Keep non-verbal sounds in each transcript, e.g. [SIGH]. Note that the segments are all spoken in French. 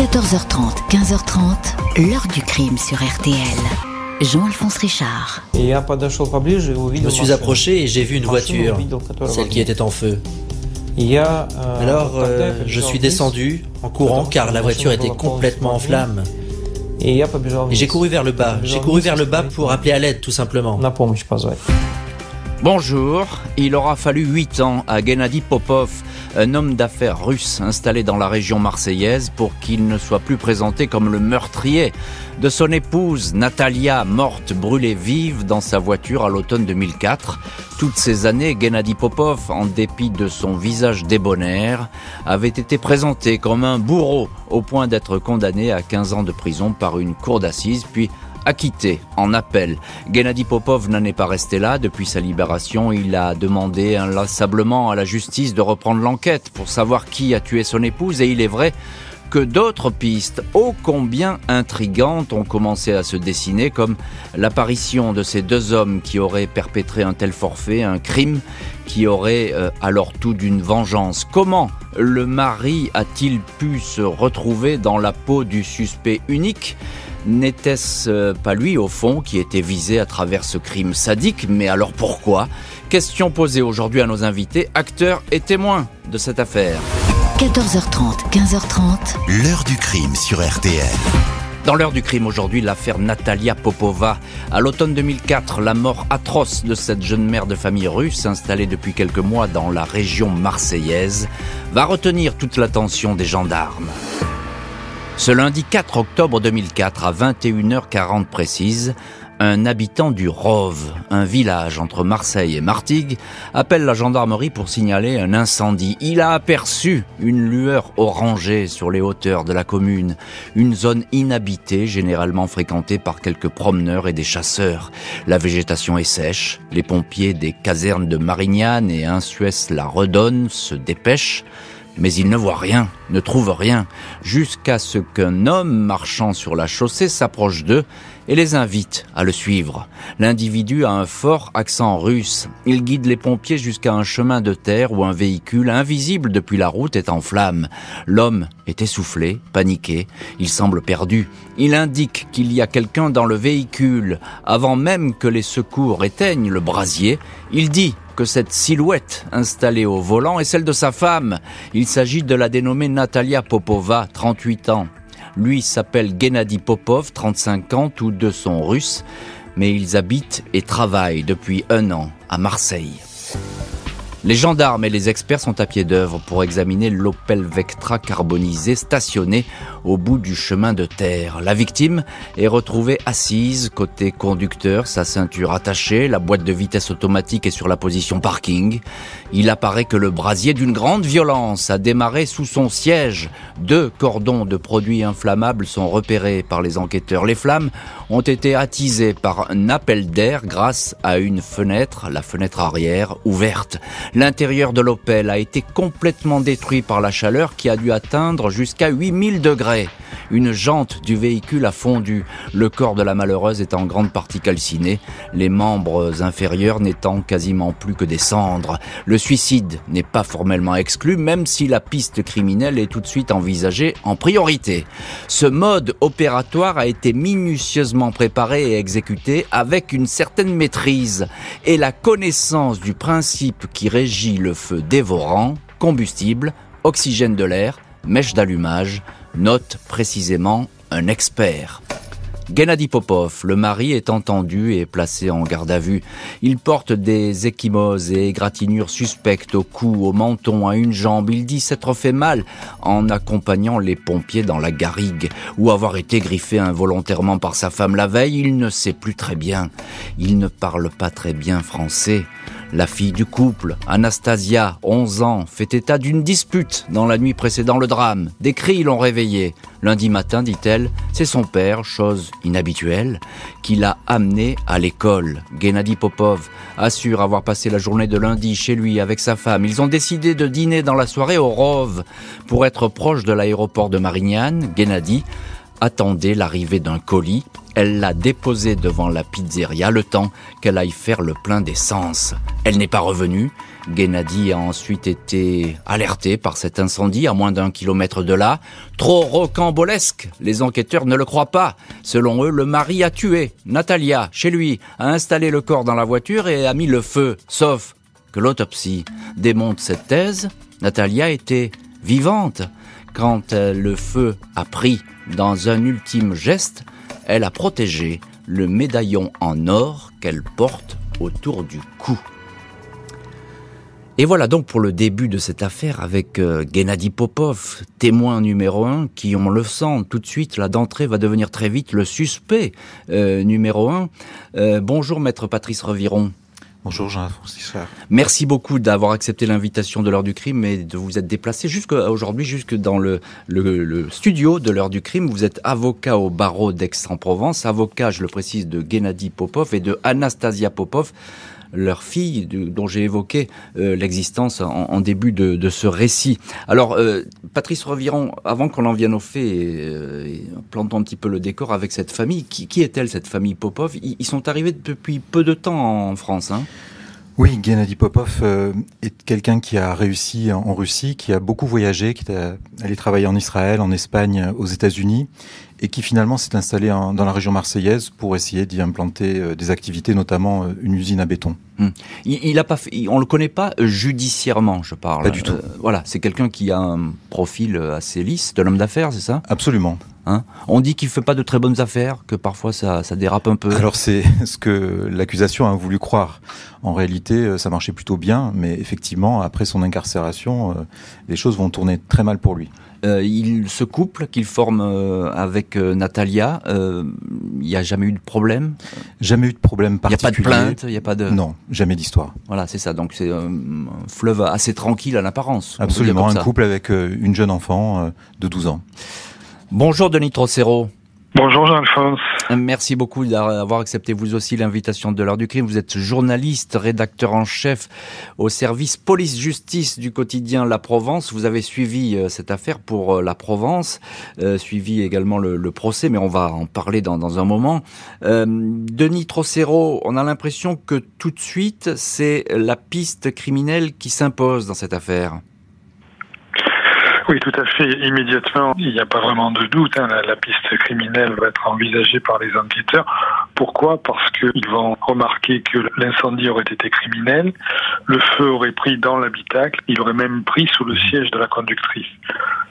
14h30, 15h30, l'heure du crime sur RTL. Jean-Alphonse Richard. Je me suis approché et j'ai vu une voiture, celle qui était en feu. Alors, euh, je suis descendu en courant car la voiture était complètement en flammes. Et j'ai couru vers le bas. J'ai couru vers le bas pour appeler à l'aide, tout simplement. Bonjour, il aura fallu 8 ans à Gennady Popov, un homme d'affaires russe installé dans la région marseillaise, pour qu'il ne soit plus présenté comme le meurtrier de son épouse Natalia, morte brûlée vive dans sa voiture à l'automne 2004. Toutes ces années, Gennady Popov, en dépit de son visage débonnaire, avait été présenté comme un bourreau au point d'être condamné à 15 ans de prison par une cour d'assises, puis acquitté en appel. Gennady Popov n'en est pas resté là. Depuis sa libération, il a demandé inlassablement à la justice de reprendre l'enquête pour savoir qui a tué son épouse et il est vrai que d'autres pistes ô combien intrigantes ont commencé à se dessiner, comme l'apparition de ces deux hommes qui auraient perpétré un tel forfait, un crime qui aurait euh, alors tout d'une vengeance. Comment le mari a-t-il pu se retrouver dans la peau du suspect unique? N'était-ce euh, pas lui, au fond, qui était visé à travers ce crime sadique? Mais alors pourquoi? Question posée aujourd'hui à nos invités, acteurs et témoins de cette affaire. 14h30, 15h30. L'heure du crime sur RTL. Dans l'heure du crime aujourd'hui, l'affaire Natalia Popova. À l'automne 2004, la mort atroce de cette jeune mère de famille russe installée depuis quelques mois dans la région marseillaise va retenir toute l'attention des gendarmes. Ce lundi 4 octobre 2004 à 21h40 précise, un habitant du Rove, un village entre Marseille et Martigues, appelle la gendarmerie pour signaler un incendie. Il a aperçu une lueur orangée sur les hauteurs de la commune, une zone inhabitée généralement fréquentée par quelques promeneurs et des chasseurs. La végétation est sèche, les pompiers des casernes de Marignane et Insuès-la Redonne se dépêchent mais il ne voit rien, ne trouve rien, jusqu'à ce qu'un homme marchant sur la chaussée s'approche d'eux et les invite à le suivre. L'individu a un fort accent russe. Il guide les pompiers jusqu'à un chemin de terre où un véhicule invisible depuis la route est en flammes. L'homme est essoufflé, paniqué, il semble perdu. Il indique qu'il y a quelqu'un dans le véhicule. Avant même que les secours éteignent le brasier, il dit que cette silhouette installée au volant est celle de sa femme. Il s'agit de la dénommée Natalia Popova, 38 ans. Lui s'appelle Gennady Popov, 35 ans, tous deux sont russes, mais ils habitent et travaillent depuis un an à Marseille. Les gendarmes et les experts sont à pied d'œuvre pour examiner l'Opel Vectra carbonisé stationné au bout du chemin de terre. La victime est retrouvée assise côté conducteur, sa ceinture attachée, la boîte de vitesse automatique est sur la position parking. Il apparaît que le brasier d'une grande violence a démarré sous son siège. Deux cordons de produits inflammables sont repérés par les enquêteurs. Les flammes ont été attisées par un appel d'air grâce à une fenêtre, la fenêtre arrière, ouverte. L'intérieur de l'Opel a été complètement détruit par la chaleur qui a dû atteindre jusqu'à 8000 degrés. Une jante du véhicule a fondu, le corps de la malheureuse est en grande partie calciné, les membres inférieurs n'étant quasiment plus que des cendres. Le suicide n'est pas formellement exclu, même si la piste criminelle est tout de suite envisagée en priorité. Ce mode opératoire a été minutieusement préparé et exécuté avec une certaine maîtrise et la connaissance du principe qui régit le feu dévorant, combustible, oxygène de l'air, mèche d'allumage, note précisément un expert. Gennady Popov, le mari, est entendu et placé en garde à vue. Il porte des échymoses et égratignures suspectes au cou, au menton, à une jambe. Il dit s'être fait mal en accompagnant les pompiers dans la garrigue ou avoir été griffé involontairement par sa femme la veille. Il ne sait plus très bien. Il ne parle pas très bien français. La fille du couple, Anastasia, 11 ans, fait état d'une dispute dans la nuit précédant le drame. Des cris l'ont réveillée. Lundi matin, dit-elle, c'est son père, chose inhabituelle, qui l'a amené à l'école. Gennady Popov assure avoir passé la journée de lundi chez lui avec sa femme. Ils ont décidé de dîner dans la soirée au Rove pour être proche de l'aéroport de Marignane. Gennady attendait l'arrivée d'un colis. Elle l'a déposé devant la pizzeria le temps qu'elle aille faire le plein d'essence. Elle n'est pas revenue. Gennady a ensuite été alerté par cet incendie à moins d'un kilomètre de là. Trop rocambolesque, les enquêteurs ne le croient pas. Selon eux, le mari a tué Natalia chez lui, a installé le corps dans la voiture et a mis le feu. Sauf que l'autopsie démonte cette thèse. Natalia était vivante. Quand le feu a pris dans un ultime geste, elle a protégé le médaillon en or qu'elle porte autour du cou. Et voilà donc pour le début de cette affaire avec euh, Gennady Popov, témoin numéro un, qui, on le sent tout de suite, là d'entrée, va devenir très vite le suspect euh, numéro un. Euh, bonjour maître Patrice Reviron. Bonjour jean Merci beaucoup d'avoir accepté l'invitation de l'heure du crime et de vous être déplacé jusqu'aujourd'hui, jusque dans le, le, le studio de l'heure du crime. Vous êtes avocat au barreau d'Aix-en-Provence, avocat, je le précise, de Gennady Popov et de Anastasia Popov leur fille, dont j'ai évoqué euh, l'existence en, début de, ce récit. Alors, euh, Patrice Reviron, avant qu'on en vienne au fait, euh, plantons un petit peu le décor avec cette famille. Qui, est-elle, cette famille Popov? Ils, sont arrivés depuis peu de temps en France. Hein? Oui, Gennady Popov est quelqu'un qui a réussi en Russie, qui a beaucoup voyagé, qui est allé travailler en Israël, en Espagne, aux États-Unis, et qui finalement s'est installé dans la région marseillaise pour essayer d'y implanter euh, des activités, notamment euh, une usine à béton. Hmm. Il, a pas fait, on le connaît pas judiciairement, je parle. Pas du tout. Euh, voilà, c'est quelqu'un qui a un profil assez lisse, de l'homme d'affaires, c'est ça? Absolument. Hein? On dit qu'il fait pas de très bonnes affaires, que parfois ça, ça dérape un peu. Alors c'est [LAUGHS] ce que l'accusation a voulu croire. En réalité, ça marchait plutôt bien, mais effectivement, après son incarcération, les choses vont tourner très mal pour lui. Euh, il se couple qu'il forme euh, avec euh, Natalia. Il n'y a jamais eu de problème? Jamais eu de problème particulier. Il n'y a pas de plainte Il a pas de... Non, jamais d'histoire. Voilà, c'est ça. Donc c'est un fleuve assez tranquille à l'apparence. Absolument, un couple avec une jeune enfant de 12 ans. Bonjour Denis Trocero. Bonjour Jean-Alphonse. Merci beaucoup d'avoir accepté vous aussi l'invitation de l'heure du crime. Vous êtes journaliste, rédacteur en chef au service police-justice du quotidien La Provence. Vous avez suivi euh, cette affaire pour euh, La Provence, euh, suivi également le, procès, mais on va en parler dans, un moment. Denis Trocero, on a l'impression que tout de suite, c'est la piste criminelle qui s'impose dans cette affaire. Oui, tout à fait. Immédiatement, il n'y a pas vraiment de doute. Hein. La, piste criminelle va être envisagée par les enquêteurs. Pourquoi? Parce qu'ils vont remarquer que l'incendie aurait été criminel, le feu aurait pris dans l'habitacle, il aurait même pris sous le siège de la conductrice.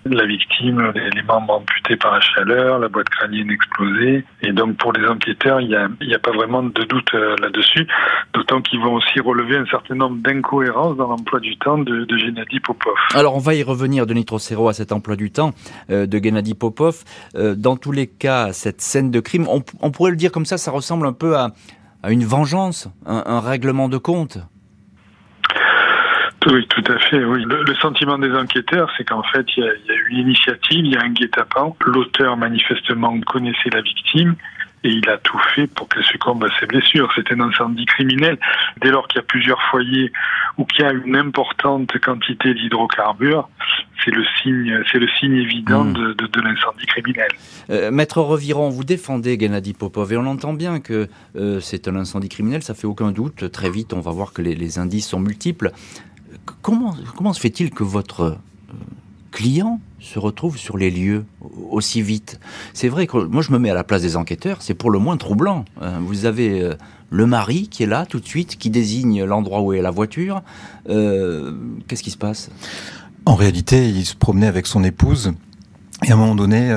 La victime, les, membres amputés par la chaleur, la boîte crânienne explosée. Et donc pour les enquêteurs, il n'y a, pas vraiment de doute euh, là-dessus. D'autant qu'ils vont aussi relever un certain nombre d'incohérences dans l'emploi du temps de, de Gennady Popov. Alors on va y revenir, Denis à cet emploi du temps euh, de Gennady Popov. Euh, dans tous les cas, cette scène de crime, on, pourrait le dire comme ça, ça ressemble un peu à, une vengeance, un, règlement de compte. Oui, tout à fait. Oui. Le, sentiment des enquêteurs, c'est qu'en fait, il y, a, eu une initiative, il y a un guet-apens. L'auteur manifestement connaissait la victime et il a tout fait pour qu'elle succombe à ses blessures. C'est un incendie criminel. Dès lors qu'il y a plusieurs foyers ou qu'il y a une importante quantité d'hydrocarbures, c'est le signe, c'est le signe évident hmm. de, de, l'incendie criminel. Euh, Maître Reviron, vous défendez Gennady Popov et on entend bien que euh, c'est un incendie criminel, ça fait aucun doute. Très vite, on va voir que les, les indices sont multiples. Comment, comment se fait-il que votre euh, client se retrouve sur les lieux? Aussi vite. C'est vrai que moi je me mets à la place des enquêteurs, c'est pour le moins troublant. Euh, vous avez euh, le mari qui est là tout de suite, qui désigne l'endroit où est la voiture. Euh, qu'est-ce qui se passe? En réalité, il se promenait avec son épouse. Et à un moment donné,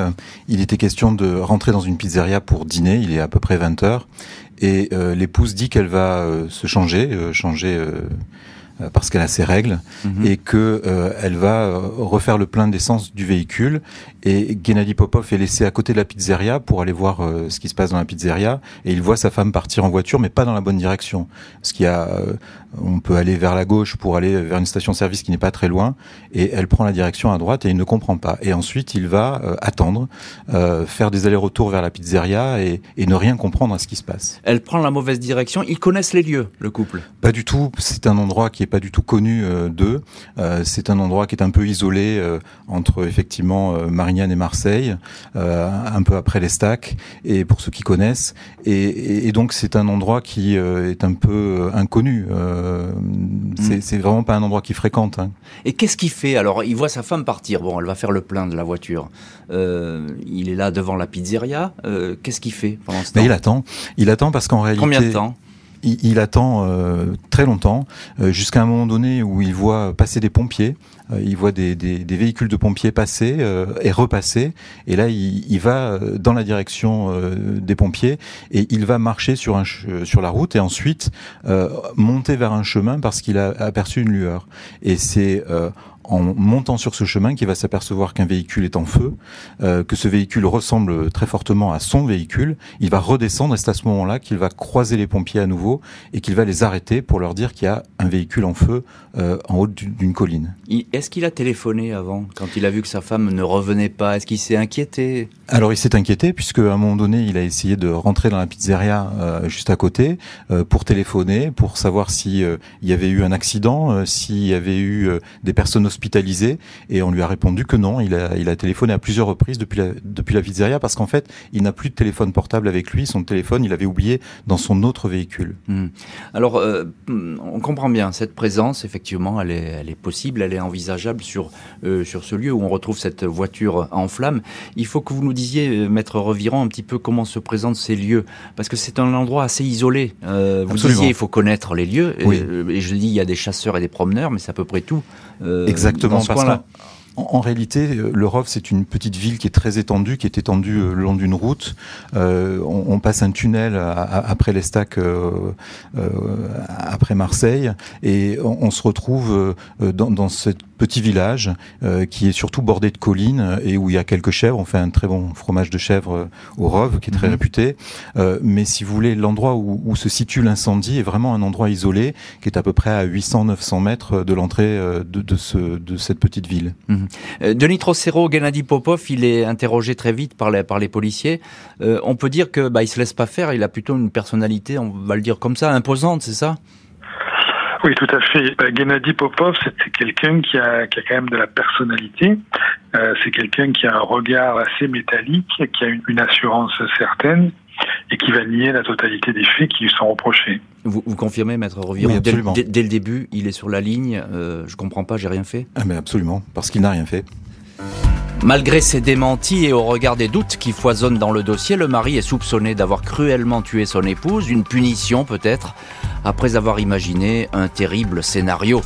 il était question de rentrer dans une pizzeria pour dîner, il est à peu près 20 heures, et l'épouse dit qu'elle va se changer, changer parce qu'elle a ses règles mhm. et que euh, elle va euh, refaire le plein d'essence du véhicule et Gennady Popov est laissé à côté de la pizzeria pour aller voir ce qui se passe dans la pizzeria et il voit sa femme partir en voiture mais pas dans la bonne direction. Ce qui a on peut aller vers la gauche pour aller vers une station-service qui n'est pas très loin et elle prend la direction à droite et il ne comprend pas. Et ensuite, il va attendre, faire des allers-retours vers la pizzeria et, et, ne rien comprendre à ce qui se passe. Elle prend la mauvaise direction. Ils connaissent les lieux, le couple Pas du tout. C'est un endroit qui est pas du tout connu d'eux. c'est un endroit qui est un peu isolé entre effectivement Marignane et Marseille, un peu après les stacks, et pour ceux qui connaissent. Et, et donc c'est un endroit qui est un peu inconnu. Mm. C'est vraiment pas un endroit qu'il fréquente. Hein. Et qu'est-ce qu'il fait? Alors, il voit sa femme partir. Bon, elle va faire le plein de la voiture. Euh, il est là devant la pizzeria. Euh, qu'est-ce qu'il fait pendant ce temps? Il attend. Il attend parce qu'en réalité. Combien de temps? Il, attend euh, très longtemps, jusqu'à un moment donné où il voit passer des pompiers, il voit des, véhicules de pompiers passer et repasser, et là il, va dans la direction des pompiers et il va marcher sur, un, sur la route et ensuite monter vers un chemin parce qu'il a aperçu une lueur. Et c'est en montant sur ce chemin qu'il va s'apercevoir qu'un véhicule est en feu, euh, que ce véhicule ressemble très fortement à son véhicule. Il va redescendre et c'est à ce moment-là qu'il va croiser les pompiers à nouveau et qu'il va les arrêter pour leur dire qu'il y a un véhicule en feu euh, en haut d'une colline. Est-ce qu'il a téléphoné avant, quand il a vu que sa femme ne revenait pas? Est-ce qu'il s'est inquiété? Alors il s'est inquiété puisque à un moment donné, il a essayé de rentrer dans la pizzeria euh, juste à côté pour téléphoner, pour savoir s'il il y avait eu un accident, s'il y avait eu des personnes hospitalisé et on lui a répondu que non. Il a, il a téléphoné à plusieurs reprises depuis la, depuis la pizzeria parce qu'en fait, il n'a plus de téléphone portable avec lui. Son téléphone, il avait oublié dans son autre véhicule. Hmm. Alors, euh, on comprend bien cette présence. Effectivement, elle est, elle est possible, elle est envisageable sur euh, sur ce lieu où on retrouve cette voiture en flammes. Il faut que vous nous disiez, euh, maître Revirant, un petit peu comment se présentent ces lieux parce que c'est un endroit assez isolé. vous disiez, il faut connaître les lieux. Et, je dis, il y a des chasseurs et des promeneurs, mais c'est à peu près tout. Exactement, parce que en, réalité, euh, le Rov, c'est une petite ville qui est très étendue, qui est étendue euh, le long d'une route. Euh, on, passe un tunnel après les stacks, après Marseille, et on, se retrouve dans, dans cette petit village euh, qui est surtout bordé de collines et où il y a quelques chèvres. On fait un très bon fromage de chèvre euh, au Rove qui est très mhm. réputé. Euh, mais si vous voulez, l'endroit où, se situe l'incendie est vraiment un endroit isolé qui est à peu près à 800-900 mètres de l'entrée de, ce, de cette petite ville. Mhm. Denis Trocero, Gennady Popov, il est interrogé très vite par les, par les policiers. on peut dire que bah, il se laisse pas faire. Il a plutôt une personnalité, on va le dire comme ça, imposante, c'est ça? Oui, tout à fait. Bah, Gennady Popov, c'est quelqu'un qui a, qui a quand même de la personnalité. Euh, c'est quelqu'un qui a un regard assez métallique, qui a une, assurance certaine et qui va nier la totalité des faits qui lui sont reprochés. Vous, vous confirmez, maître Reviron, dès, dès, le début, il est sur la ligne. Euh, je comprends pas, j'ai rien fait. Ah, mais absolument, parce qu'il n'a rien fait. Malgré ses démentis et au regard des doutes qui foisonnent dans le dossier, le mari est soupçonné d'avoir cruellement tué son épouse, une punition peut-être, après avoir imaginé un terrible scénario.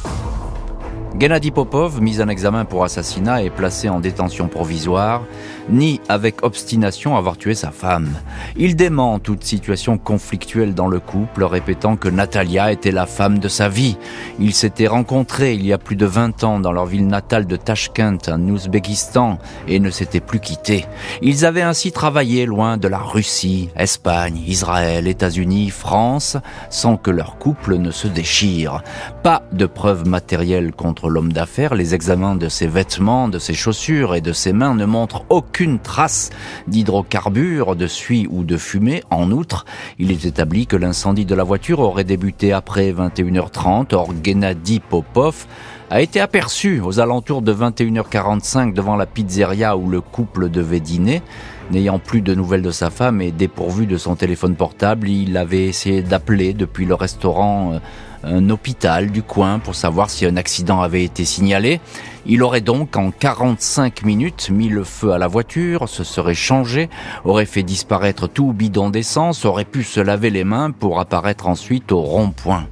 Gennady Popov, mis en examen pour assassinat et placé en détention provisoire, nie avec obstination avoir tué sa femme. Il dément toute situation conflictuelle dans le couple, répétant que Natalia était la femme de sa vie. Ils s'étaient rencontrés il y a plus de 20 ans dans leur ville natale de Tashkent, en Ouzbékistan, et ne s'étaient plus quittés. Ils avaient ainsi travaillé loin de la Russie, Espagne, Israël, États-Unis, France, sans que leur couple ne se déchire. Pas de preuves matérielles contre l'homme d'affaires, les examens de ses vêtements, de ses chaussures et de ses mains ne montrent aucune trace d'hydrocarbures, de suie ou de fumée. En outre, il est établi que l'incendie de la voiture aurait débuté après 21h30. Or, Gennady Popov a été aperçu aux alentours de 21h45 devant la pizzeria où le couple devait dîner. N'ayant plus de nouvelles de sa femme et dépourvu de son téléphone portable, il avait essayé d'appeler depuis le restaurant euh, un hôpital du coin pour savoir si un accident avait été signalé. Il aurait donc en 45 minutes mis le feu à la voiture, se serait changé, aurait fait disparaître tout bidon d'essence, aurait pu se laver les mains pour apparaître ensuite au rond-point.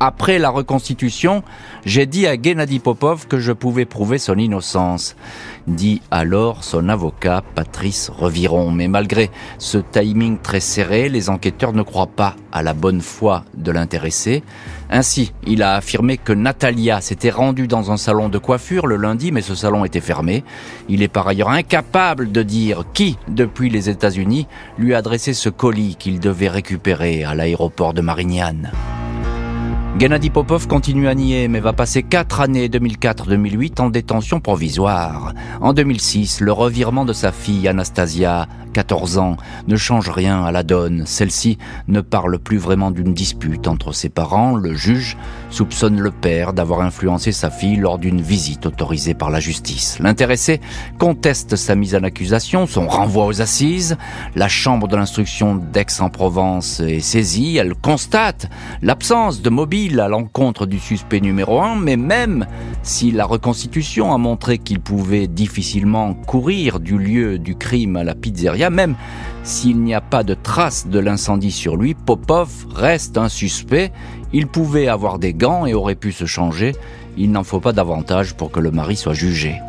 Après la reconstitution, j'ai dit à Gennady Popov que je pouvais prouver son innocence, dit alors son avocat Patrice Reviron. Mais malgré ce timing très serré, les enquêteurs ne croient pas à la bonne foi de l'intéressé. Ainsi, il a affirmé que Natalia s'était rendue dans un salon de coiffure le lundi, mais ce salon était fermé. Il est par ailleurs incapable de dire qui, depuis les États-Unis, lui a adressé ce colis qu'il devait récupérer à l'aéroport de Marignane. Gennady Popov continue à nier, mais va passer quatre années 2004-2008 en détention provisoire. En 2006, le revirement de sa fille Anastasia, 14 ans, ne change rien à la donne. Celle-ci ne parle plus vraiment d'une dispute entre ses parents. Le juge soupçonne le père d'avoir influencé sa fille lors d'une visite autorisée par la justice. L'intéressé conteste sa mise en accusation, son renvoi aux assises. La chambre de l'instruction d'Aix-en-Provence est saisie. Elle constate l'absence de mobile à l'encontre du suspect numéro 1, mais même si la reconstitution a montré qu'il pouvait difficilement courir du lieu du crime à la pizzeria, même s'il n'y a pas de trace de l'incendie sur lui, Popov reste un suspect. Il pouvait avoir des gants et aurait pu se changer. Il n'en faut pas davantage pour que le mari soit jugé.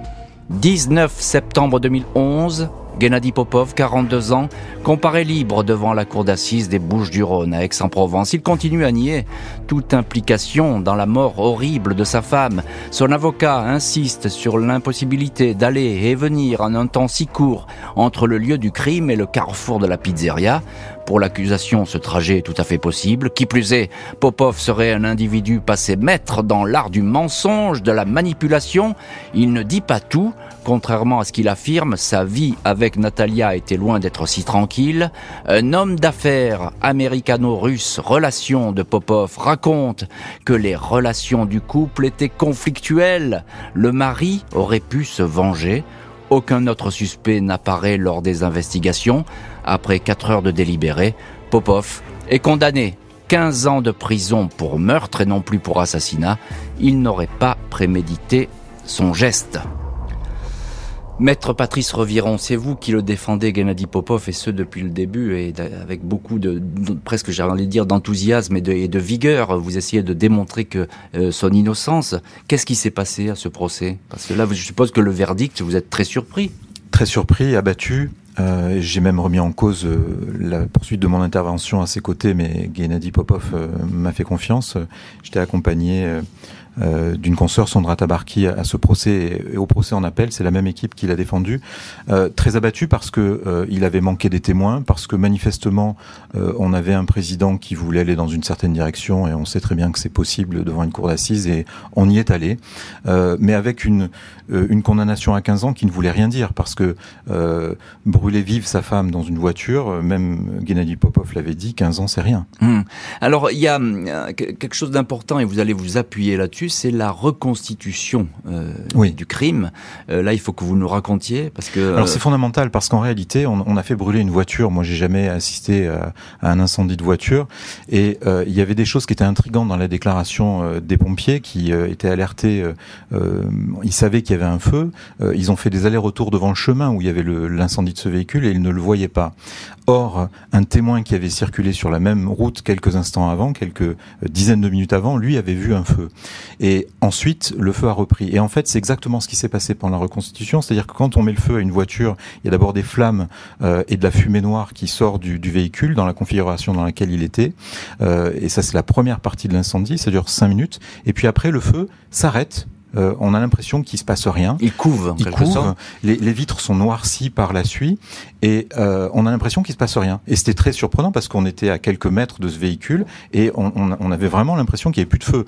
19 septembre 2011, Gennady Popov, 42 ans, comparé libre devant la cour d'assises des Bouches-du-Rhône à Aix-en-Provence. Il continue à nier toute implication dans la mort horrible de sa femme. Son avocat insiste sur l'impossibilité d'aller et venir en un temps si court entre le lieu du crime et le carrefour de la pizzeria. Pour l'accusation, ce trajet est tout à fait possible. Qui plus est, Popov serait un individu passé maître dans l'art du mensonge, de la manipulation. Il ne dit pas tout. Contrairement à ce qu'il affirme, sa vie avec Natalia était loin d'être si tranquille. Un homme d'affaires américano-russe, relation de Popov, raconte que les relations du couple étaient conflictuelles. Le mari aurait pu se venger. Aucun autre suspect n'apparaît lors des investigations. Après quatre heures de délibéré, Popov est condamné 15 ans de prison pour meurtre et non plus pour assassinat. Il n'aurait pas prémédité son geste. Maître Patrice Reviron, c'est vous qui le défendez, Gennady Popov, et ce depuis le début, et avec beaucoup de, presque j'ai envie de dire, d'enthousiasme et de, vigueur. Vous essayez de démontrer que euh, son innocence. Qu'est-ce qui s'est passé à ce procès? Parce que là, je suppose que le verdict, vous êtes très surpris. Très surpris, abattu. Euh, j'ai même remis en cause euh, la poursuite de mon intervention à ses côtés, mais Gennady Popov m'a fait confiance. J'étais accompagné euh, d'une consoeur, Sandra Tabarki, à ce procès et au procès en appel. C'est la même équipe qui l'a défendu. Euh, très abattu parce que euh, il avait manqué des témoins, parce que manifestement on avait un président qui voulait aller dans une certaine direction et on sait très bien que c'est possible devant une cour d'assises et on y est allé, mais avec une une condamnation à 15 ans qui ne voulait rien dire parce que brûler vive sa femme dans une voiture, même Gennady Popov l'avait dit, 15 ans c'est rien. Hum. Alors il y a quelque chose d'important et vous allez vous appuyer là-dessus c'est la reconstitution euh, du crime. Euh, là, il faut que vous nous racontiez parce que. Alors c'est fondamental parce qu'en réalité, on, a fait brûler une voiture. Moi, j'ai jamais assisté à, un incendie de voiture et euh, il y avait des choses qui étaient intrigantes dans la déclaration des pompiers qui étaient alertés. ils savaient qu'il y avait un feu. ils ont fait des allers-retours devant le chemin où il y avait l'incendie de ce véhicule et ils ne le voyaient pas. Or, un témoin qui avait circulé sur la même route quelques instants avant, quelques dizaines de minutes avant, lui avait vu un feu. Et ensuite, le feu a repris. Et en fait, c'est exactement ce qui s'est passé pendant la reconstitution. C'est-à-dire que quand on met le feu à une voiture, il y a d'abord des flammes euh, et de la fumée noire qui sort du, du, véhicule dans la configuration dans laquelle il était. Euh, et ça, c'est la première partie de l'incendie. Ça dure cinq minutes. Et puis après, le feu s'arrête euh, on a l'impression qu'il se passe rien. Il couve, en il couve. Les, les, vitres sont noircies par la suie et euh, on a l'impression qu'il se passe rien. Et c'était très surprenant parce qu'on était à quelques mètres de ce véhicule et on, on, on avait vraiment l'impression qu'il n'y avait plus de feu.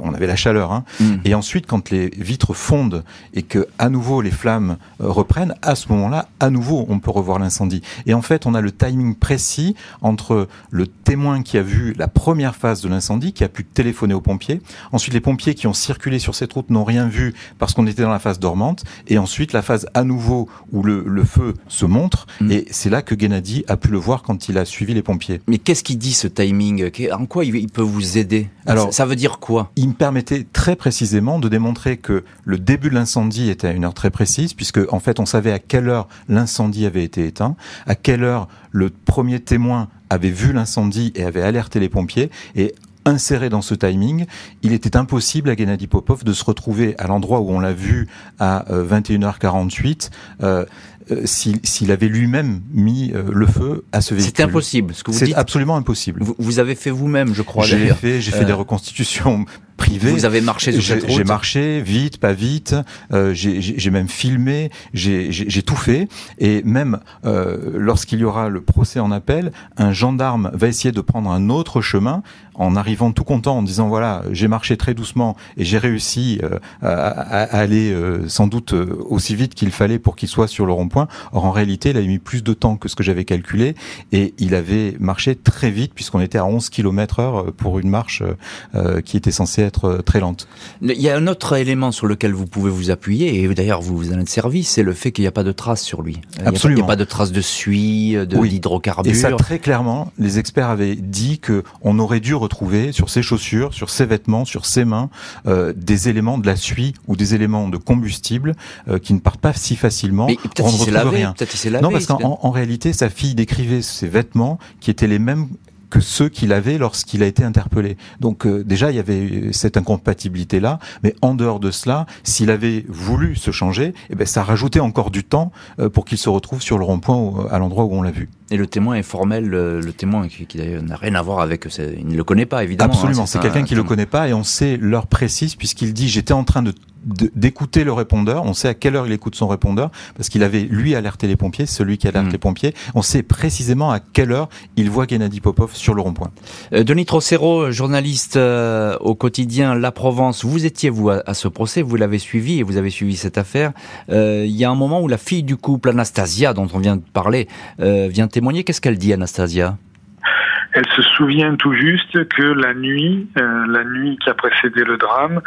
On avait la chaleur. Hein. Mm. Et ensuite, quand les vitres fondent et que à nouveau les flammes euh, reprennent, à ce moment-là, à nouveau, on peut revoir l'incendie. Et en fait, on a le timing précis entre le témoin qui a vu la première phase de l'incendie, qui a pu téléphoner aux pompiers, ensuite les pompiers qui ont circulé sur cette route n'ont rien vu parce qu'on était dans la phase dormante, et ensuite la phase à nouveau où le, le feu se montre, mm. et c'est là que Gennady a pu le voir quand il a suivi les pompiers. Mais qu'est-ce qu'il dit ce timing? En quoi il peut vous aider? Alors, ça veut dire quoi? Il me permettait très précisément de démontrer que le début de l'incendie était à une heure très précise, puisque en fait on savait à quelle heure l'incendie avait été éteint, à quelle heure le premier témoin avait vu l'incendie et avait alerté les pompiers, et inséré dans ce timing, il était impossible à Gennady Popov de se retrouver à l'endroit où on l'a vu à 21h48 euh, euh, s'il avait lui-même mis euh, le feu à ce véhicule. C'est impossible. Ce que vous C'est absolument impossible. Vous, avez fait vous-même, je crois. J'ai fait, j'ai fait des reconstitutions privé. Vous avez marché sur cette route J'ai marché vite, pas vite. Euh, j'ai même filmé. J'ai tout fait. Et même euh, lorsqu'il y aura le procès en appel, un gendarme va essayer de prendre un autre chemin en arrivant tout content en disant voilà j'ai marché très doucement et j'ai réussi euh, à, aller euh, sans doute euh, aussi vite qu'il fallait pour qu'il soit sur le rond-point. Or en réalité il avait mis plus de temps que ce que j'avais calculé et il avait marché très vite puisqu'on était à 11 km heure pour une marche qui était censée être très lente. Il y a un autre élément sur lequel vous pouvez vous appuyer et d'ailleurs vous vous en êtes servi, c'est le fait qu'il n'y a pas de traces sur lui. Absolument. Il n'y a, pas de traces de suie, de oui. d'hydrocarbures. Et ça très clairement, les experts avaient dit que on aurait dû retrouver sur ses chaussures, sur ses vêtements, sur ses mains, euh, des éléments de la suie ou des éléments de combustible euh, qui ne partent pas si facilement. Mais peut-être il s'est lavé, peut-être il s'est lavé. Non, parce qu'en réalité, sa fille décrivait ses vêtements qui étaient les mêmes que ceux qu'il avait lorsqu'il a été interpellé. Donc euh, déjà, il y avait cette incompatibilité-là, mais en dehors de cela, s'il avait voulu se changer, eh ben, ça rajoutait encore du temps euh, pour qu'il se retrouve sur le rond-point à l'endroit où on l'a vu. Et le témoin est formel, le, témoin qui, n'a rien à voir avec... Il ne le connaît pas, évidemment. Hein, Absolument, c'est quelqu'un qui ne le connaît pas et on sait l'heure précise puisqu'il dit « j'étais en train de d'écouter le répondeur. On sait à quelle heure il écoute son répondeur parce qu'il avait lui alerté les pompiers, celui qui alerte mm. les pompiers. On sait précisément à quelle heure il voit Gennady Popov sur le rond-point. Euh, Denis Trocero, journaliste euh, au quotidien La Provence, vous étiez vous à, ce procès, vous l'avez suivi et vous avez suivi cette affaire. Euh, il y a un moment où la fille du couple, Anastasia, dont on vient de parler, vient témoigner. Qu'est-ce qu'elle dit, Anastasia? Elle se souvient tout juste que la nuit, euh, la nuit qui a précédé le drame,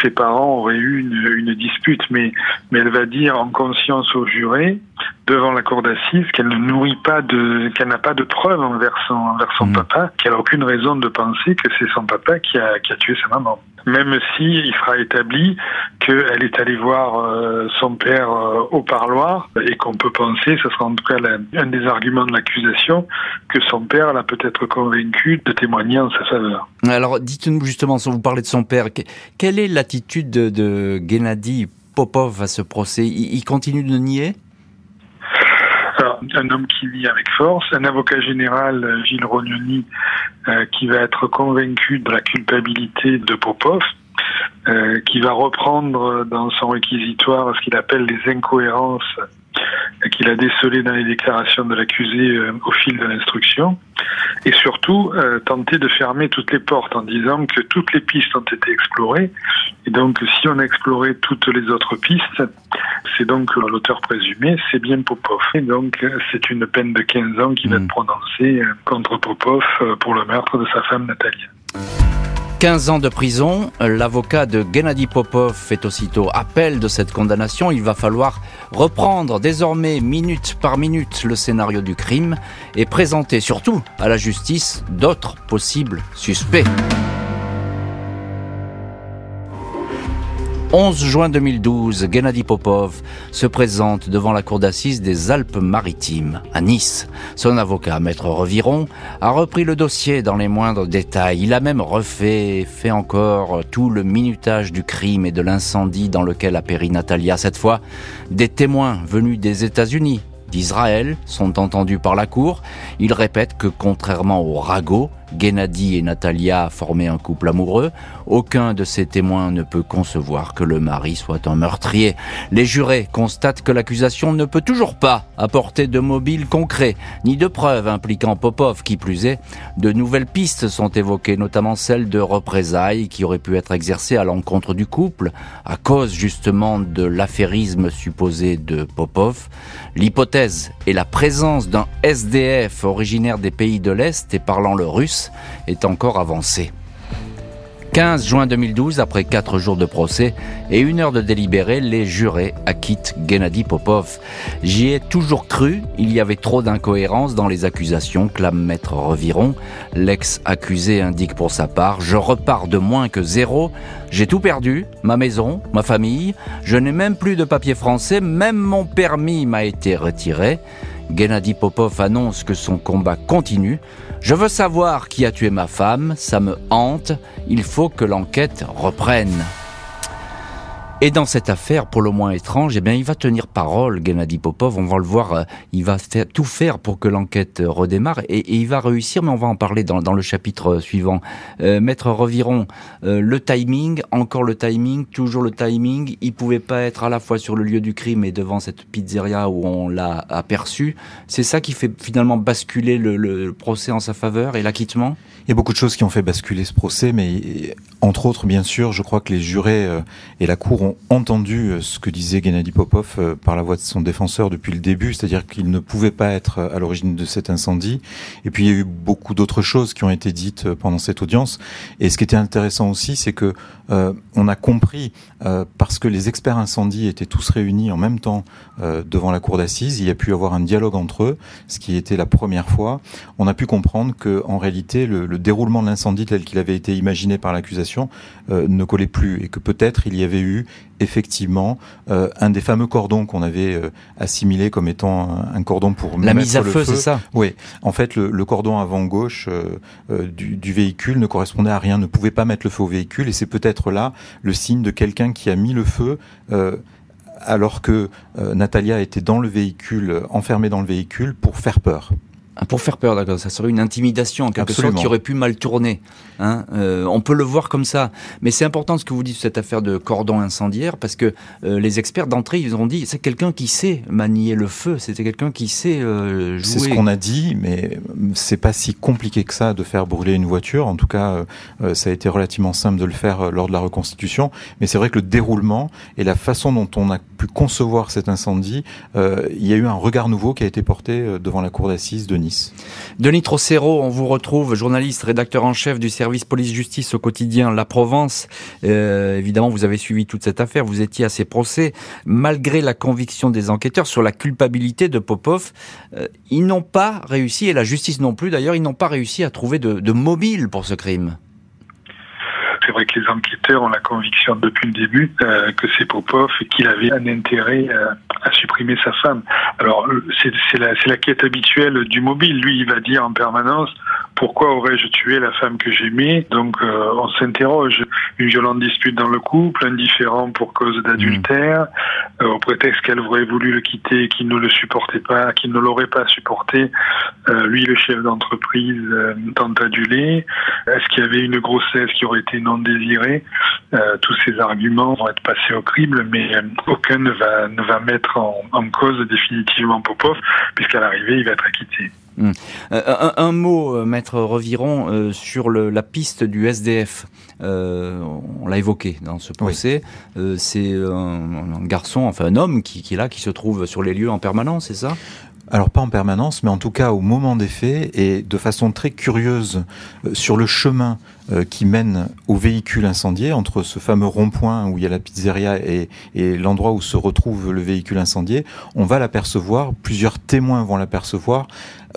ses parents auraient eu une, une dispute, mais, mais elle va dire en conscience au juré, devant la cour d'assises, qu'elle ne nourrit pas de, qu'elle n'a pas de preuves envers son, envers son mmh. papa, qu'elle a aucune raison de penser que c'est son papa qui a, qui a tué sa maman même si il sera établi qu'elle est allée voir euh, son père euh, au parloir et qu'on peut penser, ce sera en tout cas un des arguments de l'accusation, que son père l'a peut-être convaincu de témoigner en sa faveur. Alors dites-nous justement, sans vous parler de son père, quelle est l'attitude de, de Gennady Popov à ce procès? Il continue de nier? Un homme qui nie avec force, un avocat général, Gilles Rognoni, euh, qui va être convaincu de la culpabilité de Popov, euh, qui va reprendre dans son réquisitoire ce qu'il appelle les incohérences qu'il a décelées dans les déclarations de l'accusé euh, au fil de l'instruction, et surtout tenter de fermer toutes les portes en disant que toutes les pistes ont été explorées, et donc si on a exploré toutes les autres pistes, c'est donc l'auteur présumé, c'est bien Popov. Et donc c'est une peine de 15 ans qui va être hmm. prononcée contre Popov pour le meurtre de sa femme Natalia. 15 ans de prison, l'avocat de Gennady Popov fait aussitôt appel de cette condamnation. Il va falloir reprendre désormais minute par minute le scénario du crime et présenter surtout à la justice d'autres possibles suspects. 11 juin 2012, Gennady Popov se présente devant la cour d'assises des Alpes-Maritimes, à Nice. Son avocat, Maître Reviron, a repris le dossier dans les moindres détails. Il a même refait, fait encore tout le minutage du crime et de l'incendie dans lequel a péri Natalia. Cette fois, des témoins venus des États-Unis, d'Israël sont entendus par la cour. Il répète que contrairement au ragot, Gennady et Natalia formaient un couple amoureux. Aucun de ces témoins ne peut concevoir que le mari soit un meurtrier. Les jurés constatent que l'accusation ne peut toujours pas apporter de mobile concret, ni de preuves impliquant Popov. Qui plus est, de nouvelles pistes sont évoquées, notamment celles de représailles qui auraient pu être exercées à l'encontre du couple, à cause justement de l'affairisme supposé de Popov. L'hypothèse est la présence d'un SDF originaire des pays de l'Est et parlant le russe est encore avancé. 15 juin 2012, après 4 jours de procès et une heure de délibéré, les jurés acquittent Gennady Popov. J'y ai toujours cru, il y avait trop d'incohérences dans les accusations, clame maître Reviron. L'ex-accusé indique pour sa part, je repars de moins que zéro, j'ai tout perdu, ma maison, ma famille, je n'ai même plus de papier français, même mon permis m'a été retiré. Gennady Popov annonce que son combat continue. Je veux savoir qui a tué ma femme, ça me hante, il faut que l'enquête reprenne. Et dans cette affaire, pour le moins étrange, eh bien, il va tenir parole, Gennady Popov. On va le voir, euh, il va tout faire pour que l'enquête euh, redémarre et, il va réussir, mais on va en parler dans, le chapitre euh, suivant. Maître Reviron, le timing, encore le timing, toujours le timing. Il pouvait pas être à la fois sur le lieu du crime et devant cette pizzeria où on l'a aperçu. C'est ça qui fait finalement basculer le procès en sa faveur et l'acquittement? Il y a beaucoup de choses qui ont fait basculer ce procès, mais entre autres, bien sûr, je crois que les jurés euh, et la Cour ont entendu euh, ce que disait Gennady Popov euh, par la voix de son défenseur depuis le début, c'est-à-dire qu'il ne pouvait pas être à l'origine de cet incendie. Et puis il y a eu beaucoup d'autres choses qui ont été dites pendant cette audience. Et ce qui était intéressant aussi, c'est que on a compris, parce que les experts incendies étaient tous réunis en même temps devant la cour d'assises, il y a pu avoir un dialogue entre eux, ce qui était la première fois. On a pu comprendre que en réalité le déroulement de l'incendie tel qu'il avait été imaginé par l'accusation euh, ne collait plus et que peut-être il y avait eu effectivement euh, un des fameux cordons qu'on avait euh, assimilé comme étant un, cordon pour la mise à feu, c'est ça? Oui, en fait le, cordon avant gauche du, du, véhicule ne correspondait à rien, ne pouvait pas mettre le feu au véhicule et c'est peut-être là le signe de quelqu'un qui a mis le feu alors que Natalia était dans le véhicule, enfermée dans le véhicule pour faire peur. Ah, pour faire peur, d'accord. Ça serait une intimidation en quelque sorte qui aurait pu mal tourner. Hein. Euh, on peut le voir comme ça, mais c'est important ce que vous dites cette affaire de cordon incendiaire parce que euh, les experts d'entrée ils ont dit c'est quelqu'un qui sait manier le feu, c'était quelqu'un qui sait euh, jouer. C'est ce qu'on a dit, mais c'est pas si compliqué que ça de faire brûler une voiture. En tout cas, ça a été relativement simple de le faire lors de la reconstitution. Mais c'est vrai que le déroulement et la façon dont on a pu concevoir cet incendie, il y a eu un regard nouveau qui a été porté devant la cour d'assises de Denis Trocero, on vous retrouve, journaliste, rédacteur en chef du service police-justice au quotidien La Provence. Euh, évidemment, vous avez suivi toute cette affaire, vous étiez à ces procès. Malgré la conviction des enquêteurs sur la culpabilité de Popov, euh, ils n'ont pas réussi, et la justice non plus d'ailleurs, ils n'ont pas réussi à trouver de mobile pour ce crime que les enquêteurs ont la conviction depuis le début euh, que c'est Popov et qu'il avait un intérêt euh, à supprimer sa femme. Alors c'est la, quête habituelle du mobile. Lui, il va dire en permanence pourquoi aurais-je tué la femme que j'aimais? Donc euh, on s'interroge. Une violente dispute dans le couple, un différend pour cause d'adultère, au prétexte qu'elle aurait voulu le quitter, qu'il ne le supportait pas, qu'il ne l'aurait pas supporté. lui, le chef d'entreprise, tant adulé. Est-ce qu'il y avait une grossesse qui aurait été non désiré. Euh, tous ces arguments vont être passés au crible, mais euh, aucun ne va, ne va mettre en, cause définitivement Popov, puisqu'à l'arrivée, il va être acquitté. Hmm. Euh, un, mot, maître Reviron, sur la piste du SDF. on l'a évoqué dans ce procès. c'est un, garçon, enfin un homme qui, qui est là, qui se trouve sur les lieux en permanence, c'est ça? Alors pas en permanence, mais en tout cas au moment des faits et de façon très curieuse sur le chemin euh, qui mène au véhicule incendié, entre ce fameux rond-point où il y a la pizzeria et, et l'endroit où se retrouve le véhicule incendié, on va l'apercevoir, plusieurs témoins vont l'apercevoir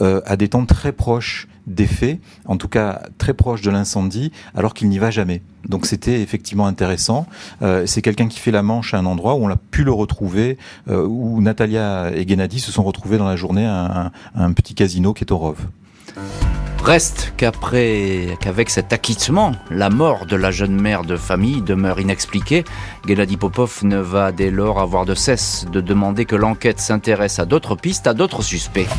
euh, à des temps très proches des faits, en tout cas très proches de l'incendie, alors qu'il n'y va jamais. Donc c'était effectivement intéressant. Euh, c'est quelqu'un qui fait la manche à un endroit où on a pu le retrouver, euh, où Natalia et Gennady se sont retrouvés dans la journée à un, un petit casino qui est au Rove. Reste qu'après, qu'avec cet acquittement, la mort de la jeune mère de famille demeure inexpliquée. Gennady Popov ne va dès lors avoir de cesse de demander que l'enquête s'intéresse à d'autres pistes, à d'autres suspects.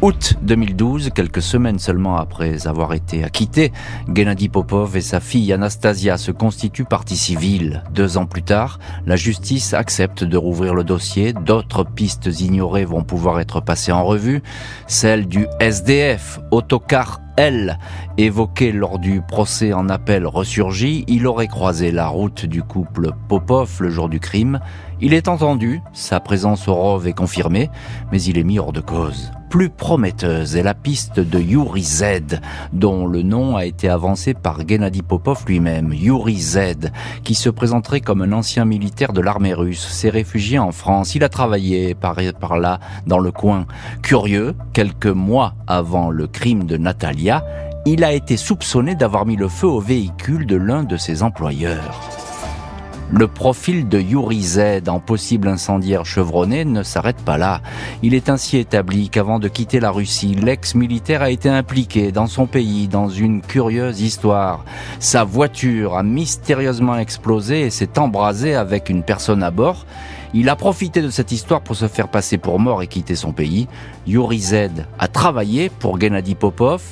Août 2012, quelques semaines seulement après avoir été acquitté, Gennady Popov et sa fille Anastasia se constituent partie civile. Deux ans plus tard, la justice accepte de rouvrir le dossier. D'autres pistes ignorées vont pouvoir être passées en revue. Celle du SDF, autocar L, évoqué lors du procès en appel ressurgi, il aurait croisé la route du couple Popov le jour du crime. Il est entendu, sa présence au Rove est confirmée, mais il est mis hors de cause plus prometteuse est la piste de Yuri Z, dont le nom a été avancé par Gennady Popov lui-même. Yuri Z, qui se présenterait comme un ancien militaire de l'armée russe, s'est réfugié en France. Il a travaillé par, par là, dans le coin. Curieux, quelques mois avant le crime de Natalia, il a été soupçonné d'avoir mis le feu au véhicule de l'un de ses employeurs. Le profil de Yuri Z en possible incendiaire chevronné ne s'arrête pas là. Il est ainsi établi qu'avant de quitter la Russie, l'ex-militaire a été impliqué dans son pays dans une curieuse histoire. Sa voiture a mystérieusement explosé et s'est embrasée avec une personne à bord. Il a profité de cette histoire pour se faire passer pour mort et quitter son pays. Yuri Z a travaillé pour Gennady Popov.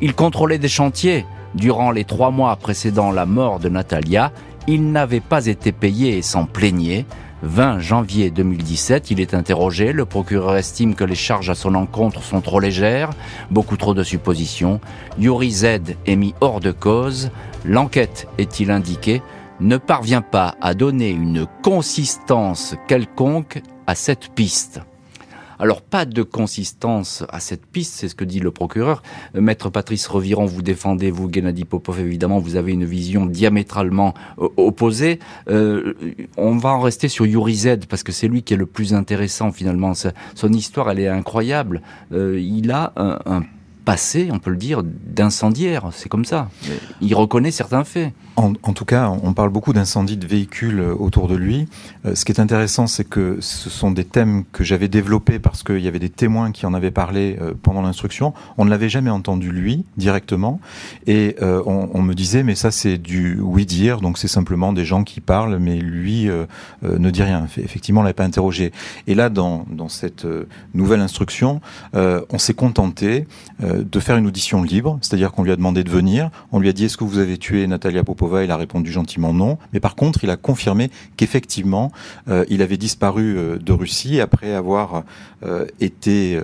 Il contrôlait des chantiers. Durant les trois mois précédant la mort de Natalia, il n'avait pas été payé et s'en plaignait. 20 janvier 2017, il est interrogé. Le procureur estime que les charges à son encontre sont trop légères, beaucoup trop de suppositions. Yuri Z est mis hors de cause. L'enquête, est-il indiqué, ne parvient pas à donner une consistance quelconque à cette piste. Alors pas de consistance à cette piste, c'est ce que dit le procureur. Euh, Maître Patrice Reviron, vous défendez, vous, Gennady Popov, évidemment, vous avez une vision diamétralement euh, opposée. Euh, on va en rester sur Yuri Z, parce que c'est lui qui est le plus intéressant finalement. Son histoire, elle est incroyable. il a un, un passé, on peut le dire, d'incendiaire. C'est comme ça. Il reconnaît certains faits. En, tout cas, on parle beaucoup d'incendies de véhicules euh, autour de lui. Euh, ce qui est intéressant, c'est que ce sont des thèmes que j'avais développés parce qu'il y avait des témoins qui en avaient parlé euh, pendant l'instruction. On ne l'avait jamais entendu lui directement, et on, me disait mais ça c'est du oui dire, donc c'est simplement des gens qui parlent, mais lui ne dit rien. Effectivement, on l'avait pas interrogé. Et là, dans cette nouvelle instruction, on s'est contenté de faire une audition libre, c'est-à-dire qu'on lui a demandé de venir, on lui a dit est-ce que vous avez tué Natalia Popova, il a répondu gentiment non, mais par contre il a confirmé qu'effectivement euh, il avait disparu euh, de Russie après avoir euh, été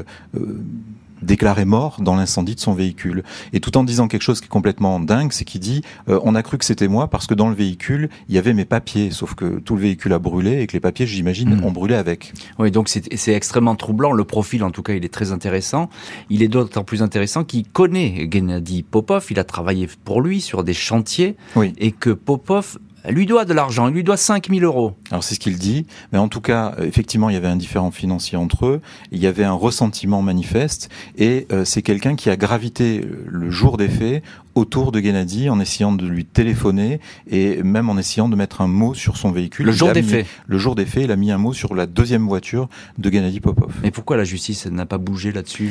déclaré mort dans l'incendie de son véhicule. Et tout en disant quelque chose qui est complètement dingue, c'est qu'il dit euh, on a cru que c'était moi parce que dans le véhicule il y avait mes papiers, sauf que tout le véhicule a brûlé et que les papiers, j'imagine, hmm. ont brûlé avec. Oui, donc c'est extrêmement troublant. Le profil, en tout cas, il est très intéressant. Il est d'autant plus intéressant qu'il connaît Gennady Popov. Il a travaillé pour lui sur des chantiers oui. et que Popov elle lui doit de l'argent, il lui doit 5000 euros. Alors c'est ce qu'il dit, mais en tout cas, euh, effectivement, il y avait un différent financier entre eux, il y avait un ressentiment manifeste, et euh, c'est quelqu'un qui a gravité le jour des faits autour de Gennady en essayant de lui téléphoner et même en essayant de mettre un mot sur son véhicule. Le jour des faits. Le jour des faits, il a mis un mot sur la deuxième voiture de Gennady Popov. Mais pourquoi la justice n'a pas bougé là-dessus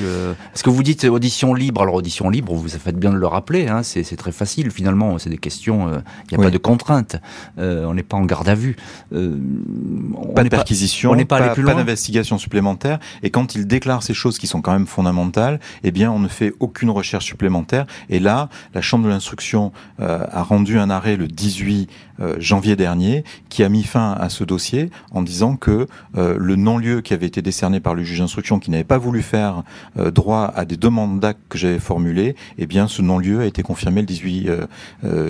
Est-ce que vous dites audition libre. Alors audition libre, vous faites bien de le rappeler, hein, c'est très facile finalement, c'est des questions, euh, il n'y a pas de contraintes, euh, on n'est pas en garde à vue. Euh, pas de perquisition, on n'est pas, pas, pas d'investigation supplémentaire, et quand il déclare ces choses qui sont quand même fondamentales, eh bien on ne fait aucune recherche supplémentaire, et là, la Chambre de l'instruction euh, a rendu un arrêt le 18 euh, janvier dernier qui a mis fin à ce dossier en disant que euh, le non-lieu qui avait été décerné par le juge d'instruction qui n'avait pas voulu faire droit à des demandes d'actes que j'avais formulées, eh bien ce non-lieu a été confirmé le 18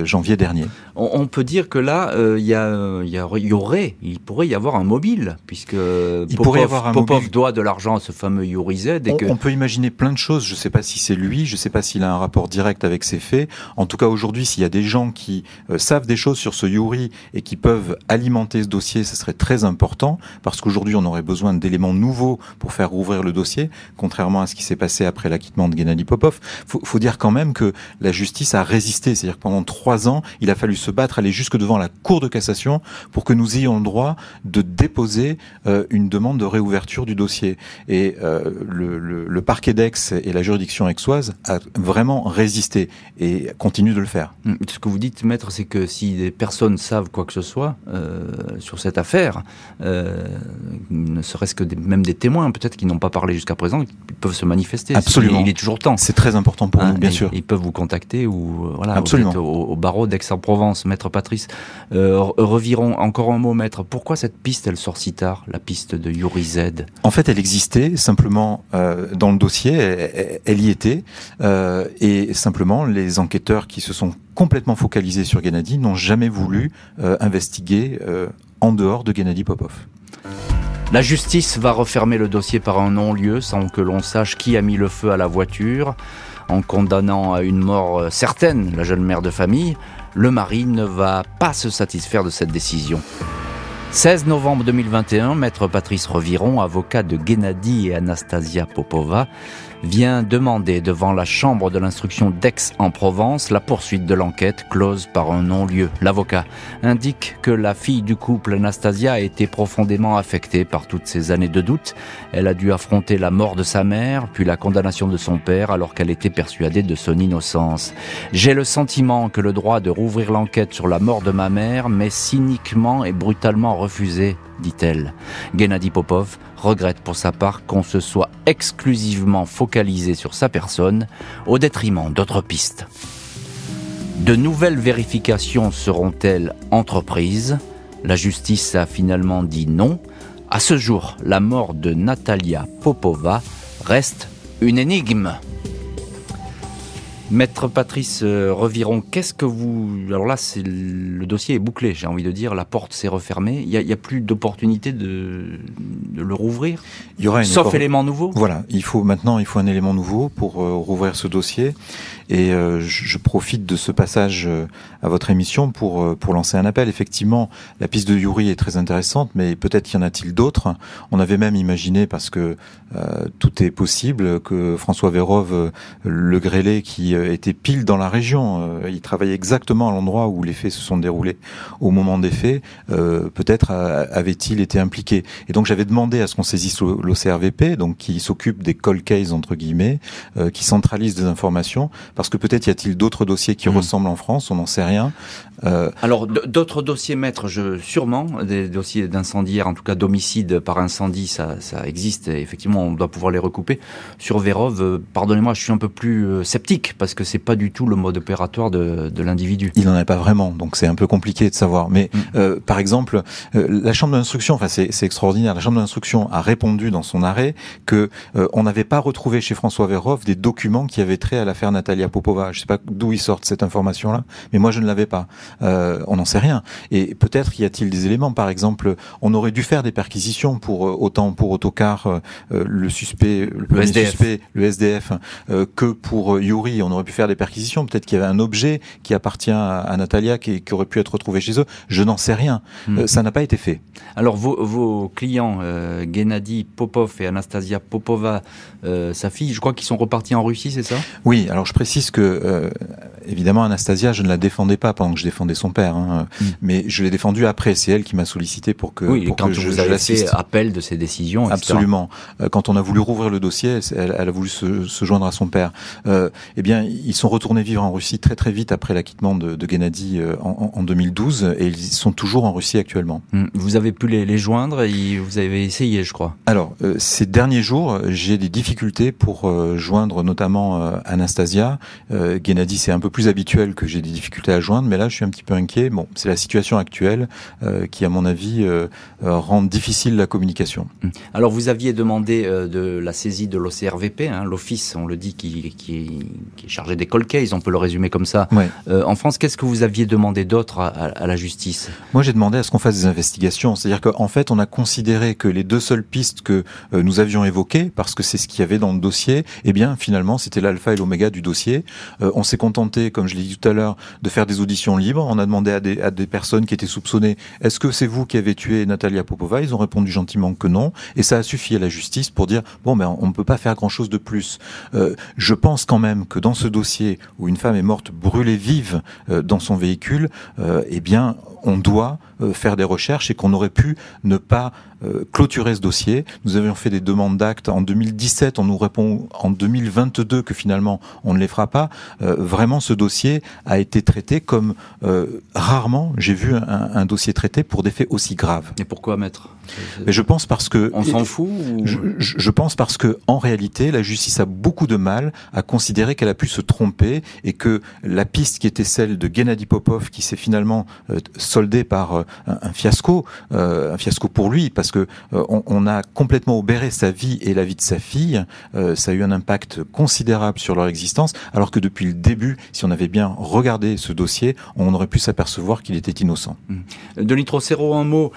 janvier dernier. On, peut dire que là, il y, a, y, aurait, il pourrait y avoir un mobile puisque il Popov, pourrait y avoir un Popov doit de l'argent à ce fameux Yuri Z. Et que... on peut imaginer plein de choses. Je ne sais pas si c'est lui, je ne sais pas s'il a un rapport direct avec ses faits. En tout cas, aujourd'hui, s'il y a des gens qui euh, savent des choses sur ce Yuri et qui peuvent alimenter ce dossier, ce serait très important parce qu'aujourd'hui, on aurait besoin d'éléments nouveaux pour faire rouvrir le dossier, contrairement à ce qui s'est passé après l'acquittement de Gennady Popov. Faut, faut dire quand même que la justice a résisté, c'est-à-dire que pendant trois ans, il a fallu se battre, aller jusque devant la Cour de cassation pour que nous ayons le droit de déposer euh, une demande de réouverture du dossier. Et euh, le, le, parquet d'Aix et la juridiction aixoise a vraiment résisté et continue de le faire. Mm. Ce que vous dites, maître, c'est que si des personnes savent quoi que ce soit euh, sur cette affaire, euh, ne serait-ce que même des témoins, peut-être qui n'ont pas parlé jusqu'à présent, ils peuvent se manifester. Absolument. Il, est toujours temps. C'est très important pour nous, hein, bien sûr. Ils peuvent vous contacter ou euh, voilà, Absolument. au, barreau d'Aix-en-Provence, maître Patrice. revirons encore un mot, maître. Pourquoi cette piste, elle sort si tard, la piste de Yuri Z? En fait, elle existait simplement dans le dossier. Elle, elle y était et simplement les enquêteurs qui se sont complètement focalisés sur Gennady n'ont jamais voulu euh, investiguer euh, en dehors de Gennady Popov. La justice va refermer le dossier par un non-lieu sans que l'on sache qui a mis le feu à la voiture. En condamnant à une mort euh, certaine la jeune mère de famille, le mari ne va pas se satisfaire de cette décision. 16 novembre 2021, maître Patrice Reviron, avocat de Gennady et Anastasia Popova, vient demander devant la chambre de l'instruction d'Aix en Provence la poursuite de l'enquête close par un non-lieu. L'avocat indique que la fille du couple Anastasia a été profondément affectée par toutes ces années de doute. Elle a dû affronter la mort de sa mère, puis la condamnation de son père alors qu'elle était persuadée de son innocence. J'ai le sentiment que le droit de rouvrir l'enquête sur la mort de ma mère m'est cyniquement et brutalement refusé, dit-elle. Gennady Popov regrette pour sa part qu'on se soit exclusivement focalisé sur sa personne au détriment d'autres pistes. De nouvelles vérifications seront-elles entreprises? La justice a finalement dit non. À ce jour, la mort de Natalia Popova reste une énigme. Maître Patrice euh, Reviron, qu'est-ce que vous... Alors là, c'est le dossier est bouclé, j'ai envie de dire, la porte s'est refermée. Il n'y a, plus d'opportunité de, le rouvrir il y aura Sauf élément nouveau Voilà, il faut maintenant il faut un élément nouveau pour euh, rouvrir ce dossier. Et euh, je, profite de ce passage euh, à votre émission pour euh, pour lancer un appel. Effectivement, la piste de Yuri est très intéressante, mais peut-être y en a-t-il d'autres. On avait même imaginé, parce que tout est possible, que François Vérove, le grêlé qui était pile dans la région, il travaillait exactement à l'endroit où les faits se sont déroulés au moment des faits, peut-être avait-il été impliqué. Et donc j'avais demandé à ce qu'on saisisse l'OCRVP, donc qui s'occupe des call cases entre guillemets, qui centralise des informations parce que peut-être y a-t-il d'autres dossiers qui hmm. ressemblent en France, on n'en sait rien. Euh, Alors d'autres dossiers maîtres, je, sûrement des dossiers d'incendiaire, en tout cas d'homicide par incendie, ça, ça existe. Et effectivement, on doit pouvoir les recouper. Sur Vérov, euh, pardonnez-moi, je suis un peu plus euh, sceptique parce que c'est pas du tout le mode opératoire de, de l'individu. Il n'en est pas vraiment, donc c'est un peu compliqué de savoir. Mais hmm. par exemple, la chambre d'instruction, enfin c'est extraordinaire, la chambre d'instruction a répondu dans son arrêt que on n'avait pas retrouvé chez François Vérov des documents qui avaient trait à l'affaire Natalia Popova. Je sais pas d'où ils sortent cette information-là, mais moi je ne l'avais pas. Euh, on n'en sait rien. Et peut-être y a-t-il des éléments. Par exemple, on aurait dû faire des perquisitions pour euh, autant pour Autocar, euh, le suspect, le, SDF, suspect, le SDF, que pour Yuri. On aurait pu faire des perquisitions. Peut-être qu'il y avait un objet qui appartient à, Natalia qui, aurait pu être retrouvé chez eux. Je n'en sais rien. Hmm. ça n'a pas été fait. Alors vos, vos clients, Gennady Popov et Anastasia Popova, sa fille, je crois qu'ils sont repartis en Russie, c'est ça? Oui. Alors je précise que, euh, évidemment, Anastasia, je ne la défendais pas pendant que je défendais son père, hein, mm. mais je l'ai défendue après. C'est elle qui m'a sollicité pour que, oui, pour quand je, vous avez fait appel de ses décisions, Absolument. Euh, quand on a voulu rouvrir le dossier, elle, a voulu se, joindre à son père. Euh, eh bien, ils sont retournés vivre en Russie très très vite après l'acquittement de, de Gennady euh, en, 2012, et ils sont toujours en Russie actuellement. Mm. Vous avez pu les, les joindre, et vous avez essayé, je crois. Alors, ces derniers jours, j'ai des difficultés pour joindre notamment Anastasia. Gennady, c'est un peu plus habituel que j'ai des difficultés à joindre, mais là, je suis un petit peu inquiet. Bon, c'est la situation actuelle euh, qui, à mon avis, euh, euh, rend difficile la communication. Hum. Alors, vous aviez demandé de la saisie de l'OCRVP, hein, l'office, on le dit, qui, qui, qui, est chargé des cold cases, on peut le résumer comme ça. en France, qu'est-ce que vous aviez demandé d'autre à, à, la justice? Moi, j'ai demandé à ce qu'on fasse des investigations. C'est-à-dire qu'en fait, on a considéré que les deux seules pistes que nous avions évoquées, parce que c'est ce qu'il y avait dans le dossier, eh bien, finalement, c'était l'alpha et l'oméga du dossier. On s'est contenté, comme je l'ai dit tout à l'heure, de faire des auditions libres. On a demandé à des, personnes qui étaient soupçonnées est-ce que c'est vous qui avez tué Natalia Popova? Ils ont répondu gentiment que non. Et ça a suffi à la justice pour dire bon, ben, on ne peut pas faire grand-chose de plus. Euh, je pense quand même que dans ce dossier où une femme est morte brûlée vive euh, dans son véhicule, eh bien, on doit euh, faire des recherches et qu'on aurait pu ne pas euh, clôturer ce dossier. Nous avions fait des demandes d'actes en 2017, on nous répond en 2022 que finalement on ne les fera pas. Euh, vraiment, ce dossier a été traité comme rarement j'ai vu un, dossier traité pour des faits aussi graves. Et pourquoi maître? Mais je pense parce que on s'en fout. Je, je, pense parce que en réalité, la justice a beaucoup de mal à considérer qu'elle a pu se tromper et que la piste qui était celle de Gennady Popov, qui s'est finalement soldée par un, fiasco, euh, un fiasco pour lui, parce que euh, on, a complètement obéré sa vie et la vie de sa fille. Euh, ça a eu un impact considérable sur leur existence, alors que depuis le début, si on avait bien regardé ce dossier, on aurait pu s'apercevoir qu'il était innocent. Mmh. Denis Trocero, un mot.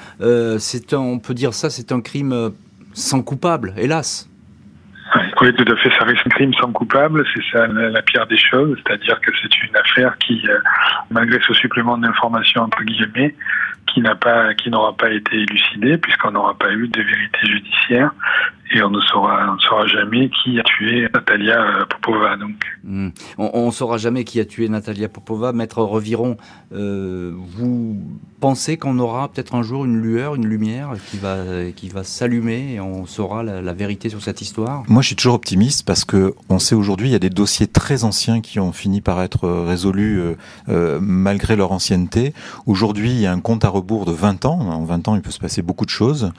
c'est on peut dire ça, c'est un crime sans coupable, hélas. Oui, tout à fait. Ça reste un crime sans coupable. C'est ça la, pire des choses. C'est-à-dire que c'est une affaire qui, malgré ce supplément d'informations entre guillemets, qui n'a pas, qui n'aura pas été élucidée puisqu'on n'aura pas eu de vérité judiciaire et on ne saura, saura jamais qui a tué Natalia euh, Popova. Donc, hmm. on, ne saura jamais qui a tué Natalia Popova. Maître Reviron, euh, vous pensez qu'on aura peut-être un jour une lueur, une lumière qui va, qui va s'allumer et on saura la, vérité sur cette histoire? Moi, je suis toujours optimiste parce que on sait aujourd'hui il y a des dossiers très anciens qui ont fini par être résolus euh, malgré leur ancienneté. Aujourd'hui, il y a un compte à rebours de 20 ans. En 20 ans, il peut se passer beaucoup de choses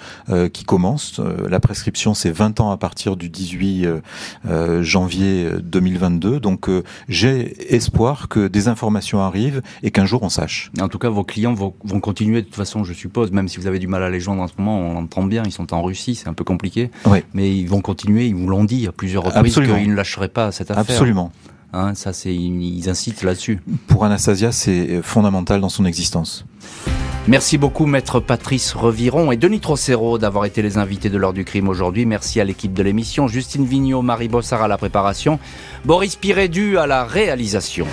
qui commencent. la prescription c'est 20 ans à partir du 18 euh, euh, janvier 2022. Donc euh, j'ai espoir que des informations arrivent et qu'un jour on sache. En tout cas, vos clients vont, continuer de toute façon, je suppose, même si vous avez du mal à les joindre en ce moment, on l'entend bien, ils sont en Russie, c'est un peu compliqué. Mais ils vont continuer, ils vous l'ont dit à plusieurs reprises qu'ils ne lâcheraient pas cette affaire. Absolument. Hein, ça, c'est ils incitent là-dessus. Pour Anastasia, c'est fondamental dans son existence. Merci beaucoup Maître Patrice Reviron et Denis Trocero d'avoir été les invités de l'heure du crime aujourd'hui. Merci à l'équipe de l'émission, Justine Vignot, Marie Bossard à la préparation, Boris Pirédu à la réalisation.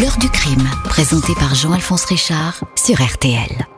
L'heure du crime, présenté par Jean-Alphonse Richard sur RTL.